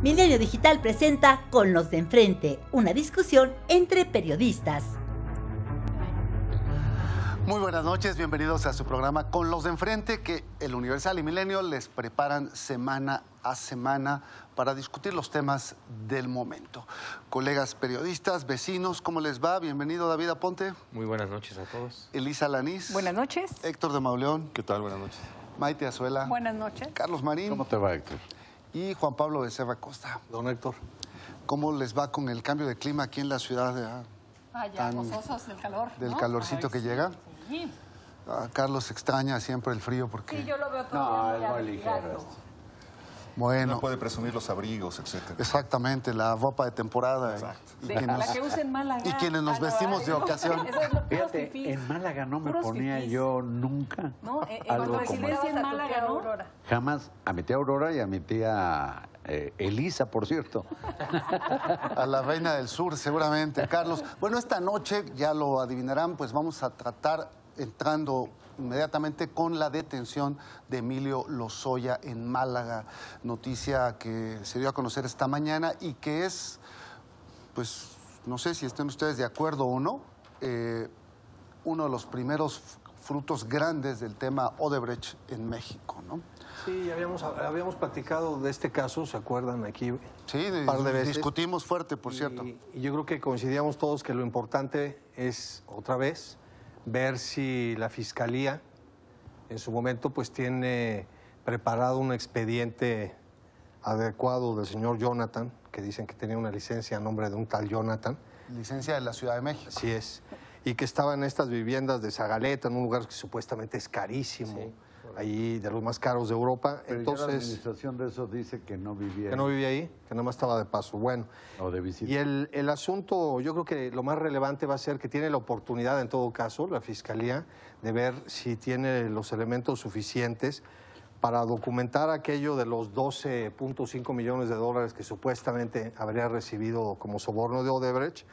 Milenio Digital presenta Con los de enfrente, una discusión entre periodistas. Muy buenas noches, bienvenidos a su programa Con los de enfrente que el Universal y Milenio les preparan semana a semana para discutir los temas del momento. Colegas periodistas, vecinos, ¿cómo les va? Bienvenido David Aponte. Muy buenas noches a todos. Elisa Lanís. Buenas noches. Héctor de Mauleón. ¿Qué tal? Buenas noches. Maite Azuela. Buenas noches. Carlos Marín. ¿Cómo te va, Héctor? Y Juan Pablo Becerra Costa. Don Héctor. ¿Cómo les va con el cambio de clima aquí en la ciudad? de- Ah, ya, Tan- gozosos del calor. del ¿no? calorcito Ay, que llega. Sí. Ah, Carlos extraña siempre el frío porque, Sí, yo lo veo todo No, muy es muy ligero. Bueno, No puede presumir los abrigos, etcétera. exactamente, la ropa de temporada. Exacto. Y, la que usen Málaga. y quienes nos no, vestimos de ocasión. Eso es lo Fíjate, en Málaga no me ponía fifís. yo nunca No, eh, eh, algo cuando como residencia eso. en Málaga, ¿no? Jamás a mi tía Aurora y a mi tía eh, Elisa, por cierto. a la reina del sur, seguramente, Carlos. Bueno, esta noche, ya lo adivinarán, pues vamos a tratar entrando inmediatamente con la detención de Emilio Lozoya en Málaga, noticia que se dio a conocer esta mañana y que es, pues, no sé si estén ustedes de acuerdo o no, eh, uno de los primeros frutos grandes del tema Odebrecht en México, ¿no? Sí, habíamos, habíamos platicado de este caso, ¿se acuerdan aquí? Sí, Un par de veces. discutimos fuerte, por Y- cierto. Y yo creo que coincidíamos todos que lo importante es, otra vez, ver si la Fiscalía en su momento pues tiene preparado un expediente adecuado del señor Jonathan, que dicen que tenía una licencia a nombre de un tal Jonathan. Licencia de la Ciudad de México. Así es. Y que estaba en estas viviendas de Zagaleta, en un lugar que supuestamente es carísimo, ahí de los más caros de Europa. Pero ya la Entonces, administración de eso dice que no vivía que no vivía ahí, que nada más estaba de paso. Bueno, o de visita. y el, el asunto, yo creo que lo más relevante va a ser que tiene la oportunidad, en todo caso, la Fiscalía, de ver si tiene los elementos suficientes para documentar aquello de los 12.5 millones de dólares que supuestamente habría recibido como soborno de Odebrecht,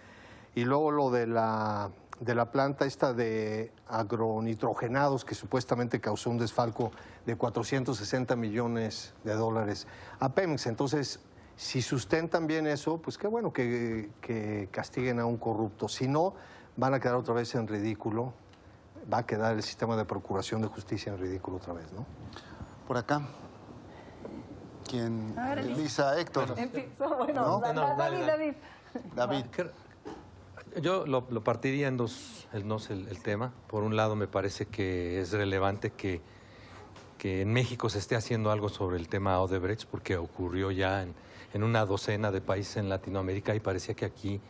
y luego lo de la, de la planta esta de agronitrogenados que supuestamente causó un desfalco de 460 millones de dólares a Pemex. Entonces, si sustentan bien eso, pues qué bueno que, que castiguen a un corrupto. Si no, van a quedar otra vez en ridículo. Va a quedar el sistema de procuración de justicia en ridículo otra vez, ¿no? Por acá. ¿Quién? A ver, Elisa. Elisa, Héctor. Bueno, ¿No? dale, David, dale. David. Yo lo, partiría en dos, el, el, el tema. Por un lado, me parece que es relevante que, que en México se esté haciendo algo sobre el tema Odebrecht, porque ocurrió ya en, en una docena de países en Latinoamérica y parecía que aquí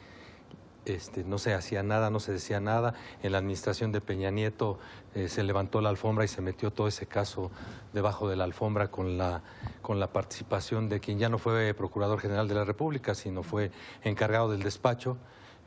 este, no se hacía nada, no se decía nada. En la administración de Peña Nieto eh, se levantó la alfombra y se metió todo ese caso debajo de la alfombra con la, con la participación de quien ya no fue Procurador General de la República, sino fue encargado del despacho,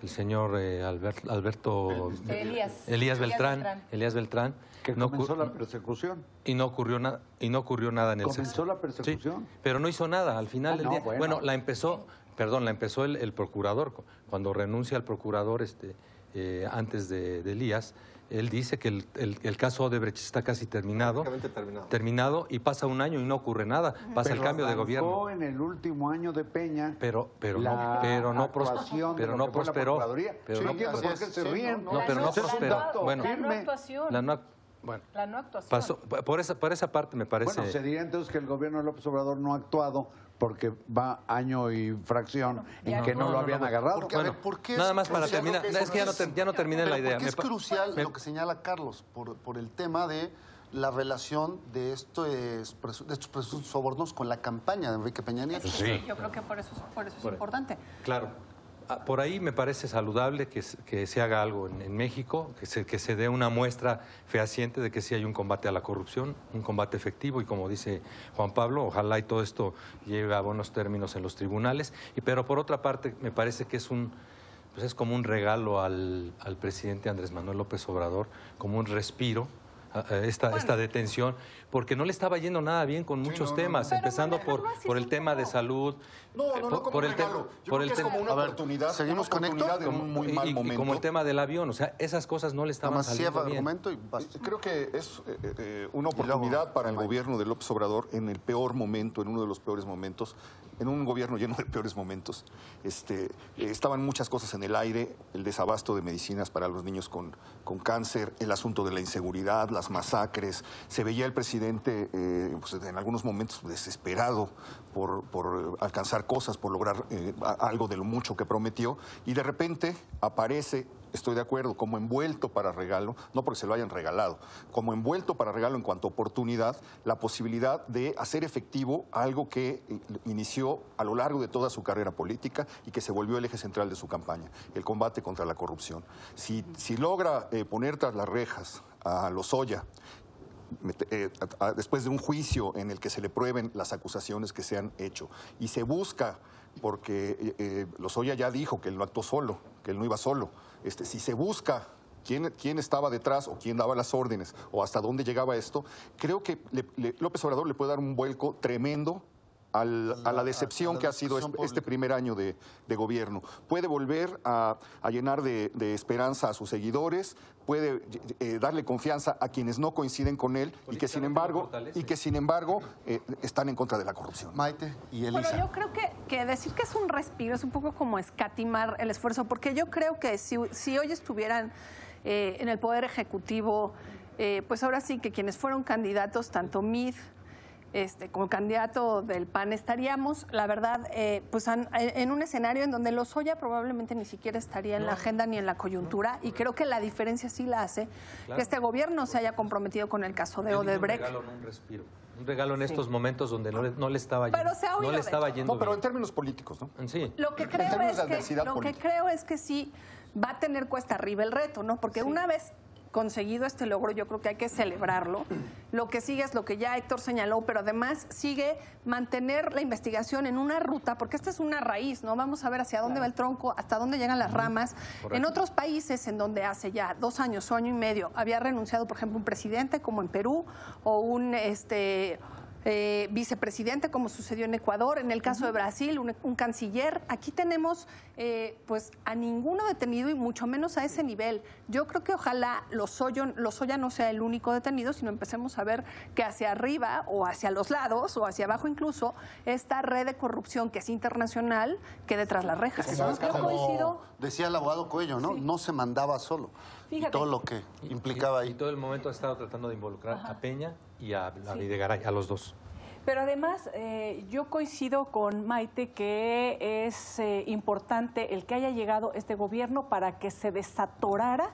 el señor eh, Albert- Alberto Elías. Elías Beltrán. Beltrán. Elías Beltrán. que No comenzó la persecución. y no ocurrió nada y no ocurrió nada en el ¿Comenzó la persecución? Sí, pero no hizo nada al final Ah, del no, día. bueno. Bueno. la empezó, perdón, la empezó el, el procurador cu- cuando renuncia al procurador este eh, antes de, de Elías. Él dice que el, el- el caso Odebrecht está casi terminado, terminado. terminado y pasa un año y no ocurre nada. Pasa el cambio de gobierno. en el último año de Peña. Pero, pero la no, pero no, pros- actuación de pero no prosperó. Pero Sí, no, pero no prosperó. Bueno. La no firme. actuación. la no- bueno, La no actuación. pasó, por esa, por esa parte me parece. Bueno, se diría entonces que el gobierno de López Obrador no ha actuado porque va año y fracción en ya que no, no, lo habían no, agarrado. Porque, a ver, ¿por qué nada más para terminar. es que ya no, ya no terminé la idea. ¿Por qué Me es crucial me- lo que señala Carlos? Por, por el tema de la relación de, esto es presu- de estos presuntos sobornos con la campaña de Enrique Peña Nieto. Sí. Yo creo que por eso, por eso es Por- importante. Claro. Ah, Por ahí me parece saludable que, se- que se haga algo en, en México, que se, que se dé una muestra fehaciente de que sí hay un combate a la corrupción, un combate efectivo y como dice Juan Pablo, ojalá y todo esto llegue a buenos términos en los tribunales. Y, pero por otra parte, me parece que es un, pues es como un regalo al, al presidente Andrés Manuel López Obrador, como un respiro esta, esta detención, porque no le estaba yendo nada bien con muchos no, no, temas, no. empezando Pero por, por el tema de salud. No, eh, no, no, por- como por un el te- regalo. Yo por el tema- como una ver, oportunidad, seguimos con Héctor. oportunidad en como- un muy y- mal y- y momento. como el tema del avión, o sea, esas cosas no le estaban saliendo el bien. argumento y basta. Creo que es eh, eh, una luego, oportunidad para el gobierno de López Obrador en el peor momento, en uno de los peores momentos, en un gobierno lleno de peores momentos. Este, eh, estaban muchas cosas en el aire, el desabasto de medicinas para los niños con, con cáncer, el asunto de la inseguridad, las masacres. Se veía el presidente eh, pues, en algunos momentos desesperado por, alcanzar cosas, por lograr eh, algo de lo mucho que prometió, y de repente aparece estoy de acuerdo, como envuelto para regalo, no porque se lo hayan regalado, como envuelto para regalo en cuanto a oportunidad, la posibilidad de hacer efectivo algo que eh, inició a lo largo de toda su carrera política y que se volvió el eje central de su campaña, el combate contra la corrupción. Si, si logra poner tras las rejas a Lozoya, eh, después de un juicio en el que se le prueben las acusaciones que se han hecho. Y se busca, porque eh, eh, Lozoya ya dijo que él no actuó solo, que él no iba solo, este, si se busca quién, quién estaba detrás o quién daba las órdenes o hasta dónde llegaba esto, creo que le- López Obrador le puede dar un vuelco tremendo al- a la decepción a la que ha sido este, este primer año de, de gobierno. Puede volver a, a llenar de, de esperanza a sus seguidores, puede eh, darle confianza a quienes no coinciden con él y que sin embargo, y que sin embargo eh, están en contra de la corrupción. Maite y Bueno, Elisa. yo creo que, que decir que es un respiro es un poco como escatimar el esfuerzo, porque yo creo que si, si hoy estuvieran eh, en el Poder Ejecutivo, eh, pues ahora sí que quienes fueron candidatos, tanto Mid este, como candidato del PAN, estaríamos, la verdad, eh, pues an- en un escenario en donde Lozoya probablemente ni siquiera estaría en la agenda ni en la coyuntura, y creo que la diferencia sí la hace que este gobierno se haya comprometido con el caso de Odebrecht. Un regalo, no un respiro. Un regalo en estos momentos donde no le, no le estaba Pero yendo. se ha no le estaba yendo No, pero en términos políticos, ¿no? Sí. Lo que En creo es que lo que creo es que sí va a tener cuesta arriba el reto, ¿no? Porque una vez conseguido este logro, yo creo que hay que celebrarlo. Lo que sigue es lo que ya Héctor señaló, pero además sigue mantener la investigación en una ruta, porque esta es una raíz, ¿no? Vamos a ver hacia dónde va el tronco, hasta dónde llegan las ramas. En otros países en donde hace ya dos años o año y medio había renunciado, por ejemplo, un presidente, como en Perú, o un este eh, vicepresidente, como sucedió en Ecuador, en el caso de Brasil, un, un canciller. Aquí tenemos eh, pues a ninguno detenido y mucho menos a ese nivel. Yo creo que ojalá Lozoya, Lozoya no sea el único detenido, sino empecemos a ver que hacia arriba o hacia los lados o hacia abajo incluso esta red de corrupción que es internacional quede tras las rejas. Es que ¿no? sabes Yo como coincido. decía el abogado Cuello, ¿no? No se mandaba solo. Y todo lo que implicaba Y ahí. todo el momento ha estado tratando de involucrar a Peña y a, a Videgaray, a los dos. Pero además, eh, yo coincido con Maite que es eh, importante el que haya llegado este gobierno para que se desatorara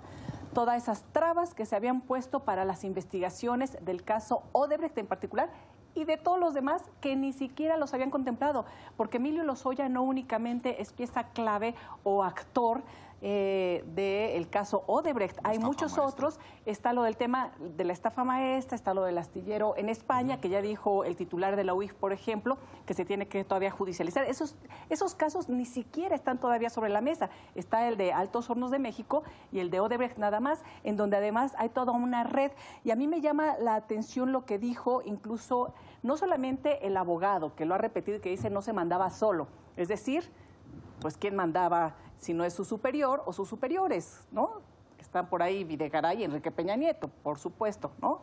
todas esas trabas que se habían puesto para las investigaciones del caso Odebrecht en particular y de todos los demás que ni siquiera los habían contemplado, porque Emilio Lozoya no únicamente es pieza clave o actor eh, del caso Odebrecht, hay muchos otros, está lo del tema de la estafa maestra, está lo del astillero en España, que ya dijo el titular de la UIF, por ejemplo, que se tiene que todavía judicializar. Esos, esos casos ni siquiera están todavía sobre la mesa. Está el de Altos Hornos de México y el de Odebrecht nada más, en donde además hay toda una red. Y a mí me llama la atención lo que dijo incluso no solamente el abogado, que lo ha repetido y que dice no se mandaba solo, es decir, pues quién mandaba si no es su superior o sus superiores, ¿no? Están por ahí Videgaray y Enrique Peña Nieto, por supuesto, ¿no?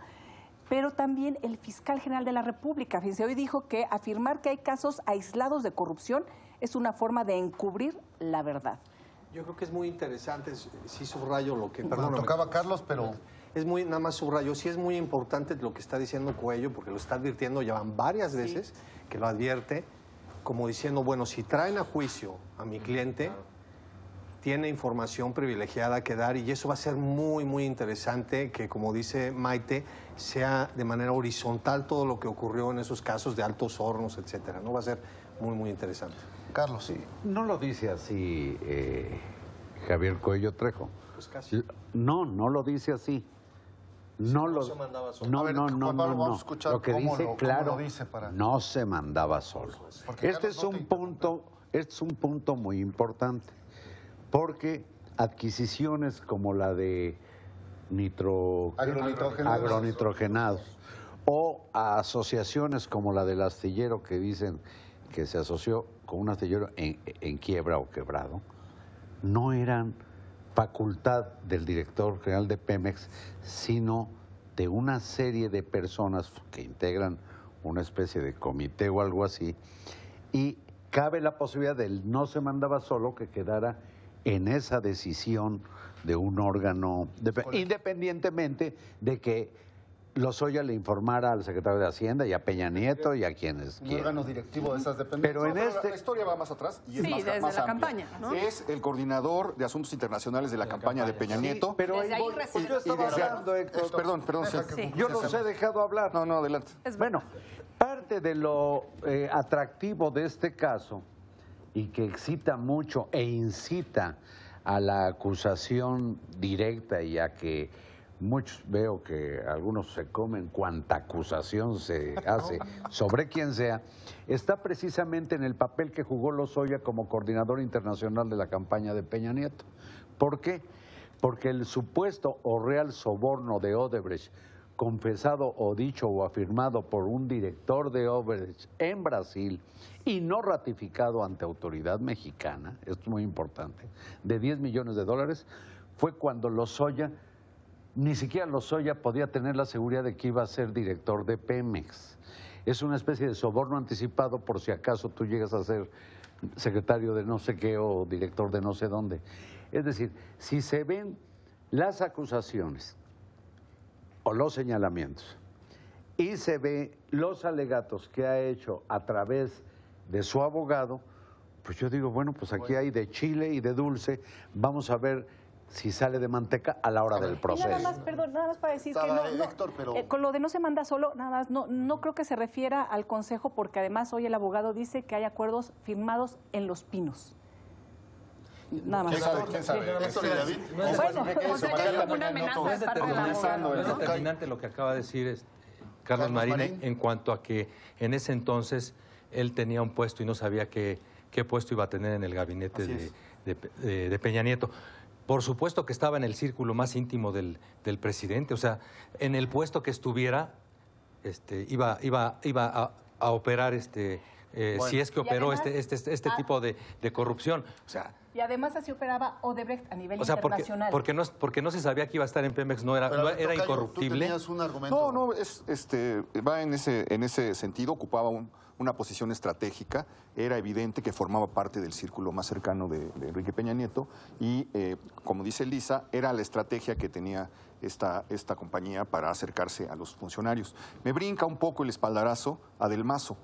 Pero también el fiscal general de la República, fíjense, hoy dijo que afirmar que hay casos aislados de corrupción es una forma de encubrir la verdad. Yo creo que es muy interesante, sí subrayo lo que... Perdóname. tocaba a Carlos, pero Es muy, nada más subrayo, sí es muy importante lo que está diciendo Cuello, porque lo está advirtiendo, ya van varias veces que lo advierte, como diciendo, bueno, si traen a juicio a mi cliente, tiene información privilegiada que dar y eso va a ser muy, muy interesante que, como dice Maite, sea de manera horizontal todo lo que ocurrió en esos casos de altos hornos, etcétera, ¿no? Va a ser muy, muy interesante. Carlos, sí. No lo dice así eh, Javier Cuello Trejo. Pues casi. No, no lo dice así. No lo se mandaba solo. No, A ver, no, no, Pablo, no, vamos no. a escuchar Lo que cómo dice, lo- cómo claro, lo dice para- no se mandaba solo. Porque Este Carlos es no un punto, este es un punto muy importante, porque adquisiciones como la de nitro... Agronitrogenados. agronitrogenados. O a asociaciones como la del astillero que dicen que se asoció con un astillero en, en quiebra o quebrado, no eran facultad del director general de Pemex, sino de una serie de personas que integran una especie de comité o algo así, y cabe la posibilidad del no se mandaba solo que quedara en esa decisión de un órgano, de- independientemente de que Lozoya le informara al secretario de Hacienda y a Peña Nieto y a quienes quieran. órgano directivo de esas dependencias. Pero en No, este... La historia va más atrás y es Sí, más, desde más la amplia. campaña, ¿no? Es el coordinador de asuntos internacionales de la, campaña, de Peña Nieto. Pero Desde ahí voy- recibe- yo estaba desde- hablando, Héctor. Perdón, perdón. sí. Sí. Yo los he dejado hablar. No, no, adelante. Es Bueno, parte de lo eh, atractivo de este caso y que excita mucho e incita a la acusación directa y a que muchos veo que algunos se comen cuanta acusación se hace sobre quien sea, está precisamente en el papel que jugó Lozoya como coordinador internacional de la campaña de Peña Nieto. ¿Por qué? Porque el supuesto o real soborno de Odebrecht confesado o dicho o afirmado por un director de Odebrecht en Brasil y no ratificado ante autoridad mexicana, esto es muy importante, de 10 millones de dólares, fue cuando Lozoya, ni siquiera Lozoya podía tener la seguridad de que iba a ser director de Pemex. Es una especie de soborno anticipado por si acaso tú llegas a ser secretario de no sé qué o director de no sé dónde. Es decir, si se ven las acusaciones o los señalamientos y se ve los alegatos que ha hecho a través de su abogado, pues yo digo, bueno, pues aquí hay de chile y de dulce, vamos a ver si sale de manteca a la hora del Y nada proceso. más, perdón, nada más para decir que Estaba no, no, Héctor, pero- eh, con lo de no se manda solo, nada más, no, no creo que se refiera al consejo porque además hoy el abogado dice que hay acuerdos firmados en los pinos. Nada más. ¿Quién sabe? ¿Quién sabe? Héctor y David. Bueno, O sea, que hay como una amenaza No es de parte del determinante, lo que acaba de decir este, Carlos, Carlos Marín, Marín. en cuanto a que en ese entonces él tenía un puesto y no sabía qué, qué puesto iba a tener en el gabinete de Peña Nieto. Por supuesto que estaba en el círculo más íntimo del, del presidente, o sea, en el puesto que estuviera, este, iba, iba, iba a, a operar este, eh, si es que operó además- este, este, este Ah. tipo de, de corrupción. O sea, Y además así operaba Odebrecht a nivel o sea porque, internacional. porque, no, porque no se sabía que iba a estar en Pemex, no era, Pero, no era Tocayo, incorruptible. Tú tenías un argumento. No, no, es, este, va en ese, en ese sentido, ocupaba un- una posición estratégica, era evidente que formaba parte del círculo más cercano de, de Enrique Peña Nieto y, eh, como dice Lisa, era la estrategia que tenía esta, esta compañía para acercarse a los funcionarios. Me brinca un poco el espaldarazo a Del Mazo,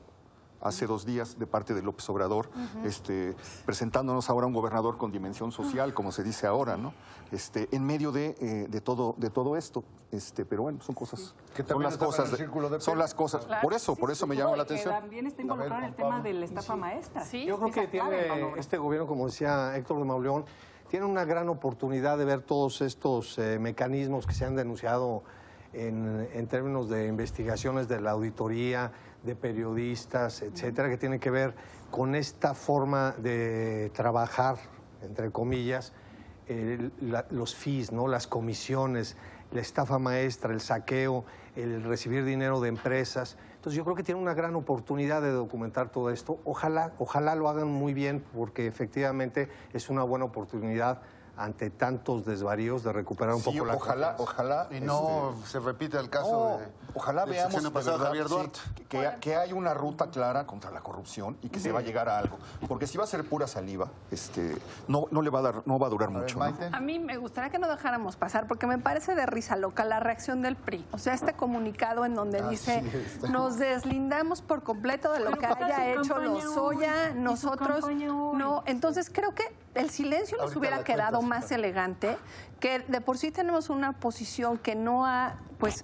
hace dos días de parte de López Obrador, este, presentándonos ahora un gobernador con dimensión social, como se dice ahora, ¿no? Este, en medio de, eh, de todo, de todo esto. Este, pero bueno, son cosas. Que son también las está en cosas. el de- círculo de son las cosas. Claro, por eso, sí, por eso sí, me llama la atención. También está involucrado en el tema de la estafa maestra. Sí, Yo creo que tiene este gobierno, como decía Héctor de Mauleón, tiene una gran oportunidad de ver todos estos eh, mecanismos que se han denunciado en, en términos de investigaciones de la auditoría, de periodistas, etcétera, que tienen que ver con esta forma de trabajar, entre comillas, la- los fees, ¿no? las comisiones, la estafa maestra, el saqueo, el recibir dinero de empresas. Entonces yo creo que tiene una gran oportunidad de documentar todo esto. Ojalá, ojalá lo hagan muy bien, porque efectivamente es una buena oportunidad ante tantos desvaríos de recuperar un Sí, poco la ojalá, confianza. ojalá. Y no este, se repite el caso No, de. ojalá veamos sexenio de pasado, verdad, Javier sí, Duarte. que, que hay una ruta clara contra la corrupción y que se va a llegar a algo. Porque si va a ser pura saliva, este, no, no le va a dar, no va a durar A ver, mucho. A mí me gustaría que no dejáramos pasar, porque me parece de risa loca la reacción del PRI. O sea, este comunicado en donde Ah, dice, sí, está. nos deslindamos por completo de lo Pero que haya hecho Lozoya, nosotros no. Entonces creo que el silencio nos Ahorita hubiera quedado más elegante, que de por sí tenemos una posición que no ha, pues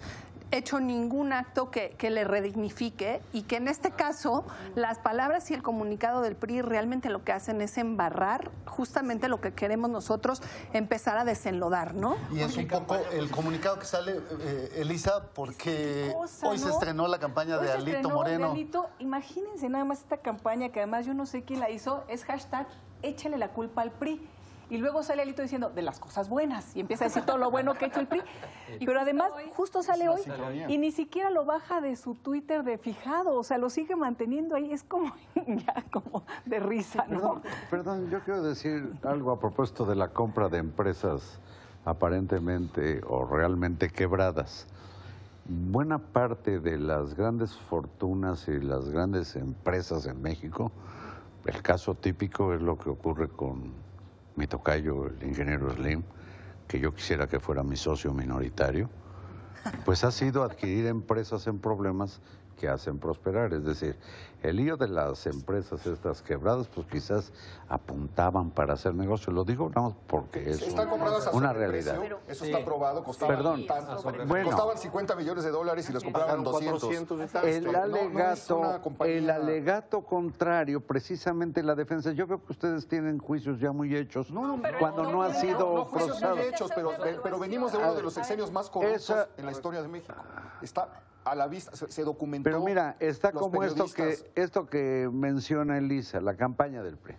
hecho ningún acto que, que le redignifique y que en este caso las palabras y el comunicado del PRI realmente lo que hacen es embarrar justamente lo que queremos nosotros empezar a desenlodar, ¿no? Y es un poco el comunicado que sale, eh, Elisa, porque cosa, hoy se estrenó la campaña Hoy de se Alito de Moreno. Alito. Imagínense nada más esta campaña que además yo no sé quién la hizo, es hashtag échale la culpa al PRI. Y luego sale Alito diciendo de las cosas buenas y empieza a decir todo lo bueno que ha hecho el PRI. Pero además, justo sale hoy y ni siquiera lo baja de su Twitter de fijado, o sea, lo sigue manteniendo ahí, es como ya como de risa, ¿no? Perdón, perdón, yo quiero decir algo a propósito de la compra de empresas aparentemente o realmente quebradas. Buena parte de las grandes fortunas y las grandes empresas en México, el caso típico es lo que ocurre con mi tocayo, el ingeniero Slim, que yo quisiera que fuera mi socio minoritario, pues ha sido adquirir empresas en problemas que hacen prosperar. Es decir, el lío de las empresas estas quebradas, pues quizás apuntaban para hacer negocio. Lo digo no porque es Están un- una realidad. Eso está probado. Costaban, Perdón. tanto, Bueno. costaban 50 millones de dólares y los compraban Pagaron 200. 400 y tal. Este, El no- no alegato, una compañía- el alegato contrario, precisamente la defensa. Yo creo que ustedes tienen juicios ya muy hechos cuando no, ha sido no juicios procesado. muy hechos, pero, pero venimos de uno de los sexenios más corruptos Esa- en la historia de México. Está a la vista, se, se documentó. Pero mira, está como esto que. Esto que menciona Elisa, la campaña del PRI.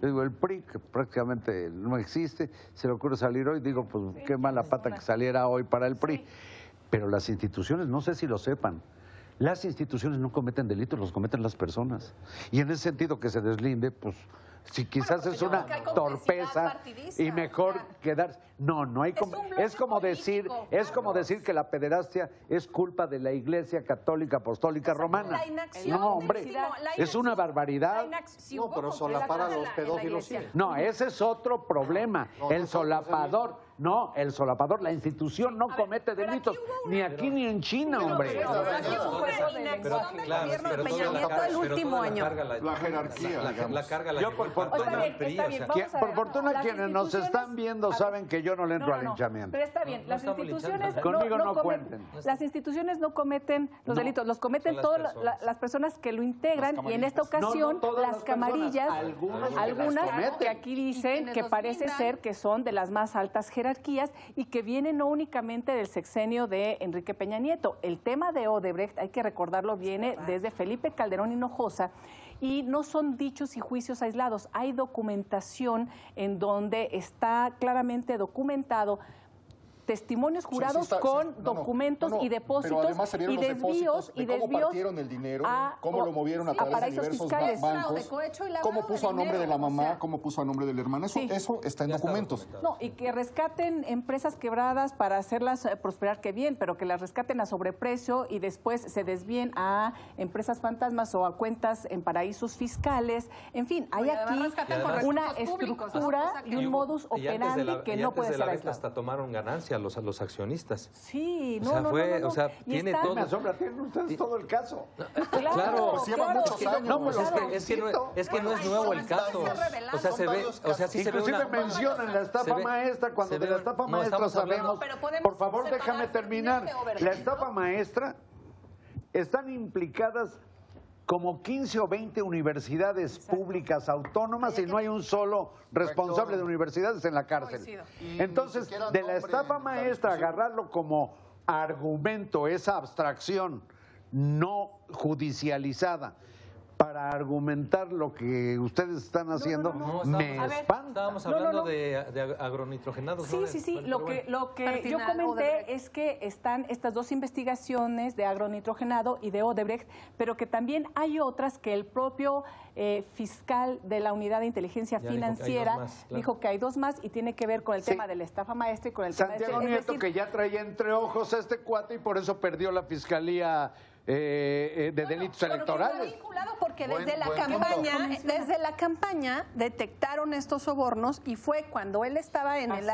Yo digo, el PRI, que prácticamente no existe, se le ocurre salir hoy, digo, pues qué mala pata que saliera hoy para el PRI. Pero las instituciones, no sé si lo sepan, las instituciones no cometen delitos, los cometen las personas. Y en ese sentido que se deslinde, pues si quizás es una torpeza y mejor o sea, quedar no no hay es com- un bloque es como decir es como decir que la pederastia es culpa de la Iglesia Católica Apostólica Romana La inacción no hombre es una barbaridad No, pero solapar a los pedófilos sí. no ese es otro problema No, el no, solapador no el solapador la institución no ver, comete delitos ni aquí ni en China hombre. Pero aquí hubo una inacción del gobierno de Peña toda la Nieto carga- el último año. La jerarquía, la, carga la por fortuna- quienes nos están viendo saben que yo no le entro No, al linchamiento. Pero está bien, las instituciones no, Conmigo no cometen, cuenten. las instituciones no cometen los delitos, los cometen todas las personas que lo integran y en esta ocasión las camarillas, algunas que aquí dicen que parece ser que son de las más altas jerarquías y que vienen no únicamente del sexenio de Enrique Peña Nieto. El tema de Odebrecht, hay que recordarlo, viene desde Felipe Calderón Hinojosa y no son dichos y juicios aislados. Hay documentación en donde está claramente documentado testimonios Sí, sí jurados está, sí. con No, no, documentos no, no, y depósitos y desvíos y de cómo desvíos partieron el dinero, a- cómo lo movieron a sí, través de paraísos diversos ba- fiscales. bancos, cómo de puso a nombre de la dinero, mamá, o sea. cómo puso a nombre del hermano. Eso, Sí. eso está en Ya está documentos. documentado. No, y que rescaten empresas quebradas para hacerlas eh, prosperar, que bien, pero que las rescaten a sobreprecio y después se desvíen a empresas fantasmas o a cuentas en paraísos fiscales. En fin, hay además aquí una estructura y un modus operandi que y no puede de ser hasta tomaron ganancia los, los accionistas. Sí, O no, sea, no, fue- no, no, o sea. Y tiene está- todo. Una sombra, tienen ustedes todo el caso. Claro, Pues lleva claro. muchos años. No, pues Es Claro. que, es que no, es que no es nuevo el caso. O sea, se ve, o sea, sí se ve Inclusive una... mencionan la estafa ve- maestra, cuando de la estafa no, maestra hablando- sabemos. Por favor, déjame terminar. La estafa maestra están implicadas como 15 o 20 universidades públicas autónomas y no hay un solo responsable de universidades en la cárcel. Entonces, de la estafa maestra, agarrarlo como argumento, esa abstracción no judicializada para argumentar lo que ustedes están haciendo, No, me estábamos, a ver, espanta. estábamos No, no, hablando no. De, de agronitrogenados. Sí, ¿no? sí, sí. Lo que, bueno. lo que yo comenté Odebrecht. es que están estas dos investigaciones de agronitrogenado y de Odebrecht, pero que también hay otras que el propio eh, fiscal de la Unidad de Inteligencia Ya dijo que hay dos Financiera más, claro. dijo que hay dos más y tiene que ver con el Sí. tema de la estafa maestra y con el tema Santiago de... es Nieto, decir, que ya traía entre ojos a este cuate y por eso perdió la fiscalía eh, eh, de delitos electorales. Está vinculado porque Buen- desde la buen campaña, punto. desde la campaña detectaron estos sobornos y fue cuando él estaba en el,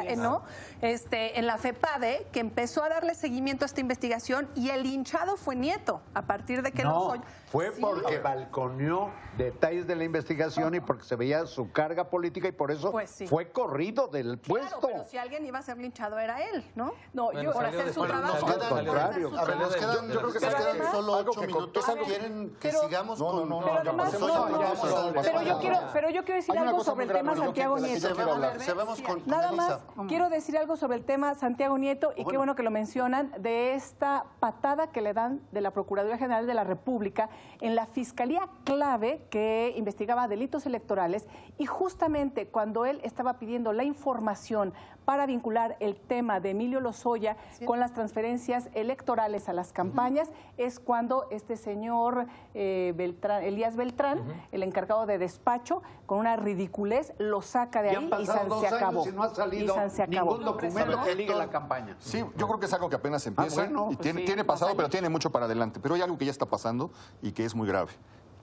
este, en la FEPADE que empezó a darle seguimiento a esta investigación y el hinchado fue Nieto a partir de que no, los oy- fue Sí. porque balconeó detalles de la investigación y porque se veía su carga política y por eso Pues sí. fue corrido del Claro, puesto. pero si alguien iba a ser linchado era él, ¿no? No, Bueno, yo... por hacer su trabajo. Al contrario. yo creo que quedan solo algo ocho minutos. ¿Quieren que pero- sigamos No, no, con no, no, pero además, pero yo quiero, pero yo quiero decir algo sobre el tema Santiago Nieto. Nada más, quiero decir algo sobre el tema Santiago Nieto y qué bueno. que lo mencionan, de esta patada que le dan de la Procuraduría General de la República en la Fiscalía clave que investigaba delitos electorales y justamente cuando él estaba pidiendo la información para vincular el tema de Emilio Lozoya con las transferencias electorales a las campañas, es cuando este señor eh, Beltrán, Elías Beltrán, el encargado de despacho, con una ridiculez, lo saca de ahí y pasado San dos se acabó. y no ha salido Y San se acabó. ningún documento que ligue la campaña. Sí, yo creo que es algo que apenas empieza bueno, y pues tiene, sí, tiene más pasado, pero tiene mucho para adelante. Pero hay algo que ya está pasando y que es muy grave,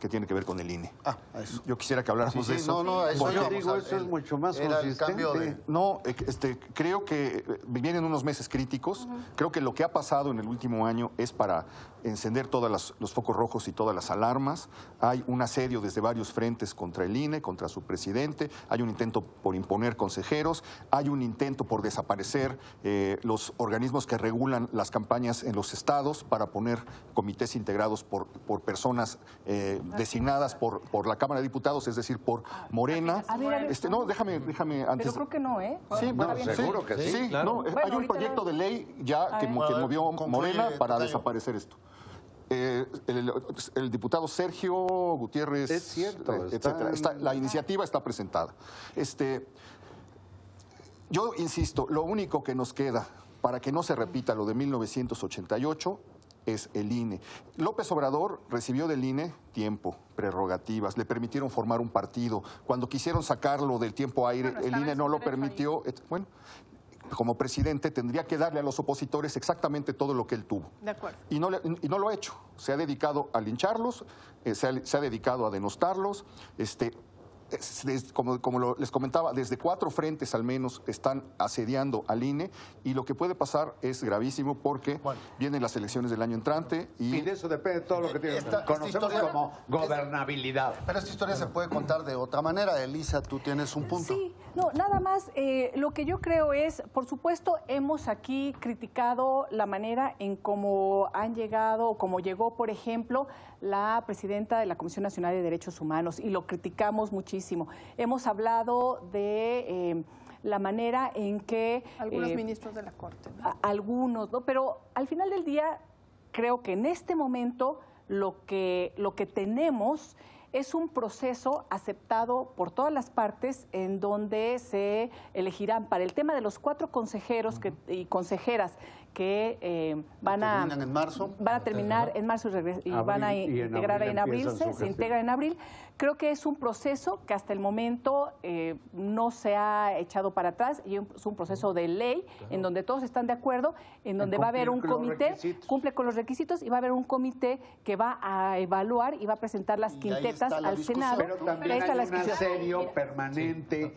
que tiene que ver con el INE. Ah, eso. Yo quisiera que habláramos Sí, de eso. no, no, eso yo digo, eso es mucho más era el cambio de- consistente. No, eh, este, creo que eh, vienen unos meses críticos. Creo que lo que ha pasado en el último año es para encender todos las- los focos rojos y todas las alarmas. Hay un asedio desde varios frentes contra el INE, contra su presidente. Hay un intento por imponer consejeros. Hay un intento por desaparecer eh, los organismos que regulan las campañas en los estados para poner comités integrados por, por personas eh, designadas por, por la Cámara de Diputados, es decir, por Morena. A ver, a ver. Este, no, déjame, déjame antes. Pero creo que no, ¿eh? Sí, bueno, No, seguro que sí. no, eh, Bueno, hay un proyecto de ley ya que, movió Morena para desaparecer esto. Eh, el, el diputado Sergio Gutiérrez, Es cierto, eh, está etcétera, en- está- la iniciativa está presentada. Este, yo insisto, lo único que nos queda para que no se repita lo de 1988 es el INE. López Obrador recibió del INE tiempo, prerrogativas, le permitieron formar un partido. Cuando quisieron sacarlo del tiempo aire, Bueno, el INE no lo permitió. Bueno, como presidente tendría que darle a los opositores exactamente todo lo que él tuvo. De acuerdo. Y no, le- y no lo ha hecho. Se ha dedicado a lincharlos, eh, se, ha, se ha dedicado a denostarlos. Este, es- es- como como lo- les comentaba, desde cuatro frentes al menos están asediando al INE y lo que puede pasar es gravísimo porque Bueno. vienen las elecciones del año entrante y Y de eso depende todo lo que tiene. Esta- esta Conocemos historia- como gobernabilidad. Pero esta historia se puede contar de otra manera. Elisa, tú tienes un punto. Sí, no, nada más, eh, lo que yo creo es, por supuesto, hemos aquí criticado la manera en cómo han llegado, o cómo llegó, por ejemplo, la presidenta de la Comisión Nacional de Derechos Humanos, y lo criticamos muchísimo. Hemos hablado de eh, la manera en que... Algunos eh, ministros de la Corte. ¿no? a- algunos, ¿no? Pero al final del día, creo que en este momento lo que, lo que tenemos es un proceso aceptado por todas las partes en donde se elegirán para el tema de los cuatro consejeros que, y consejeras que eh, van a Terminan en marzo. van a terminar en marzo y, y Abril, van a y en integrar abril en abril, se, integra en abril. Creo que es un proceso que hasta el momento eh, no se ha echado para atrás y es un proceso de ley en donde todos están de acuerdo, en donde va a haber un comité, cumple con los requisitos y va a haber un comité que va a evaluar y va a presentar las Y ahí quintetas está la al discusión. Senado. Pero también hay la un asedio permanente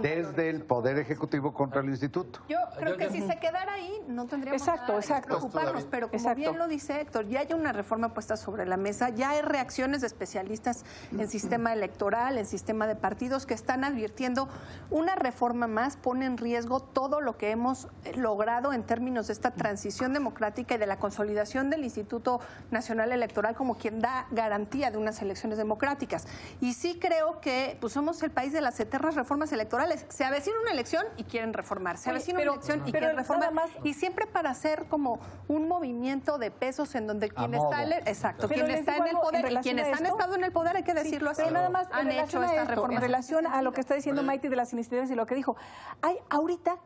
desde el Poder Ejecutivo contra el Instituto. Yo creo que si se quedara ahí, no tendríamos Exacto, nada exacto. preocuparnos. Pero como Exacto. bien lo dice Héctor, ya hay una reforma puesta sobre la mesa, ya hay reacciones de especialistas en sistema electoral, en sistema de partidos, que están advirtiendo una reforma más pone en riesgo todo lo que hemos eh, logrado en términos de esta transición democrática y de la consolidación del Instituto Nacional Electoral como quien da garantía de unas elecciones democráticas. Y sí creo que pues, somos el país de las eternas reformas electorales. Se avecina una elección y quieren reformar. Se Oye, avecina pero- una elección y pero quieren reformar. más- Y siempre para hacer como un movimiento de pesos en donde quien está, en el- exacto, Pero quien les está en el poder y quienes han estado en el poder, hay que decirlo así, Pero nada más en relación a esto, en relación a lo que está diciendo Maite de las iniciativas y lo que dijo. Hay ahorita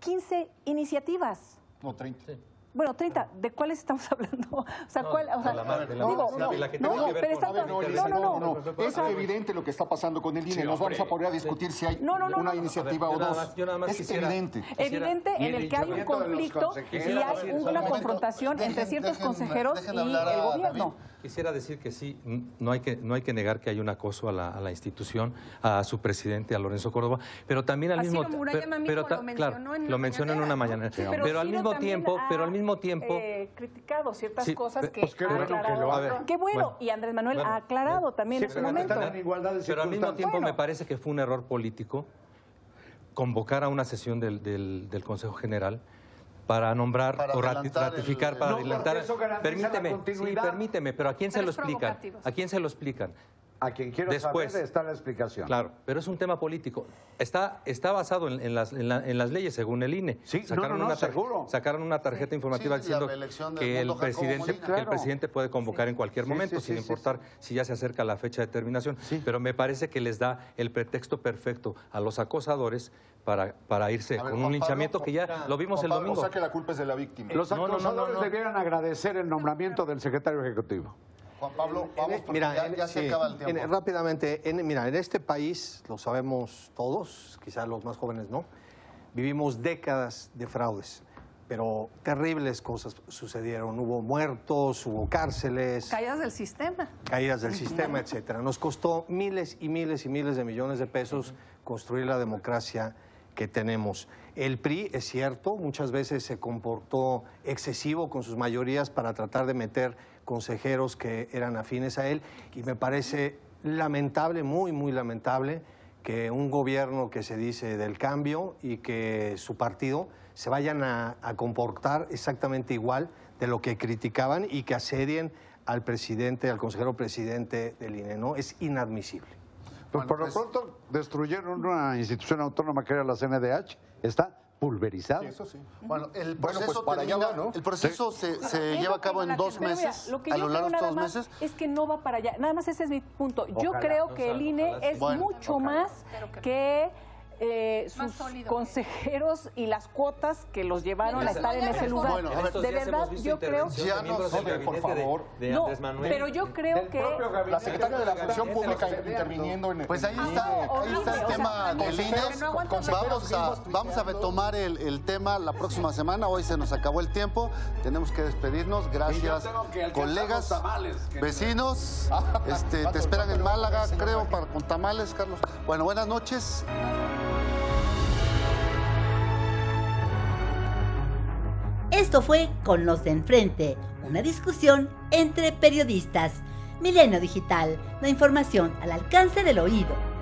15 iniciativas. no 30. Bueno, 30, ¿de cuáles estamos hablando? O sea, No, ¿cuál? O sea, la de la digo, la que no, tiene que ver pero con- no, no, no, no, Es evidente lo que está pasando con el INE. Nos vamos a poner a discutir si hay No, no, no, una no. iniciativa ver, o dos. más- yo nada más es quisiera- evidente. evidente Y en el el que hay un conflicto y hay una confrontación entre ciertos consejeros y el gobierno. Quisiera decir que sí, no hay que, no hay que negar que hay un acoso a la, a la institución, a su presidente, a Lorenzo Córdoba, pero también al mismo Ciro Murayama mismo lo claro, en lo mencionó en una mañana, Sí, pero, al mismo tiempo, ha, pero al mismo tiempo, eh, criticado ciertas Sí, cosas que pues qué bueno que lo. Qué bueno, Bueno, y Andrés Manuel bueno, ha aclarado también en su pero momento. en igualdad de pero al mismo tiempo Bueno. me parece que fue un error político convocar a una sesión del, del- del Consejo General para nombrar Para o ratificar, el- para No, adelantar. eso garantiza la permíteme, sí, permíteme, pero ¿a quién se lo explican? ¿A quién se lo explican? A quien quiero Después. saber está la explicación. Claro, pero es un tema político. Está, está basado en, en las, en, la- en las leyes, según el INE. Sí, no, no, no, una seguro. sacaron una tarjeta informativa Sí, diciendo que el presidente, que el presidente puede convocar en cualquier momento, sí, sin sí, sí, importar si ya se acerca la fecha de terminación. Pero me parece que les da el pretexto perfecto a los acosadores para, para irse ver, con un linchamiento Pablo, que ya lo vimos el domingo. O sea que la culpa es de la víctima. Los No, no, no, no, acosadores no. debieran agradecer el nombramiento del secretario ejecutivo. Juan Pablo, En- vamos, porque mira, ya, en- ya se sí, acaba el tiempo. en- rápidamente, en- mira, en este país, lo sabemos todos, quizás los más jóvenes no, vivimos décadas de fraudes, pero terribles cosas sucedieron. Hubo muertos, hubo cárceles, Caídas del sistema. caídas del sistema, etcétera. Nos costó miles y miles y miles de millones de pesos construir la democracia que tenemos. El PRI, es cierto, muchas veces se comportó excesivo con sus mayorías para tratar de meter consejeros que eran afines a él y me parece lamentable, muy, muy lamentable que un gobierno que se dice del cambio y que su partido se vayan a, a comportar exactamente igual de lo que criticaban y que asedien al presidente, al consejero presidente del INE, ¿no? Es inadmisible. Pues Bueno, por lo pues- pronto destruyeron una institución autónoma que era la CNDH. Está pulverizada. Sí, eso sí. Bueno, el Bueno, proceso, pues para allá termina- va, ¿no? el proceso se, se lleva a cabo en dos mira, meses, lo que a yo lo largo de estos meses. Es que no va para allá. Nada más ese es mi punto. Yo creo que el INE es Bueno, mucho ojalá. más que eh, sus sólido. consejeros y las cuotas que los llevaron a estar en ese lugar. Bueno, a ver, de verdad, yo creo Ya no sé, por de- favor. de no, Andrés Manuel. pero yo creo que. La secretaria de la Función Pública interviniendo en Pues ahí está, ahí está el tema del INE. consejeros- no Vamos a, vamos a retomar el, el tema la próxima semana. Hoy se nos acabó el tiempo. Tenemos que despedirnos. Gracias, que colegas, tamales, que- vecinos. Este, te esperan en Málaga, creo, para, con tamales, Carlos. Bueno, buenas noches. Esto fue Con los de enfrente, una discusión entre periodistas. Milenio Digital, la información al alcance del oído.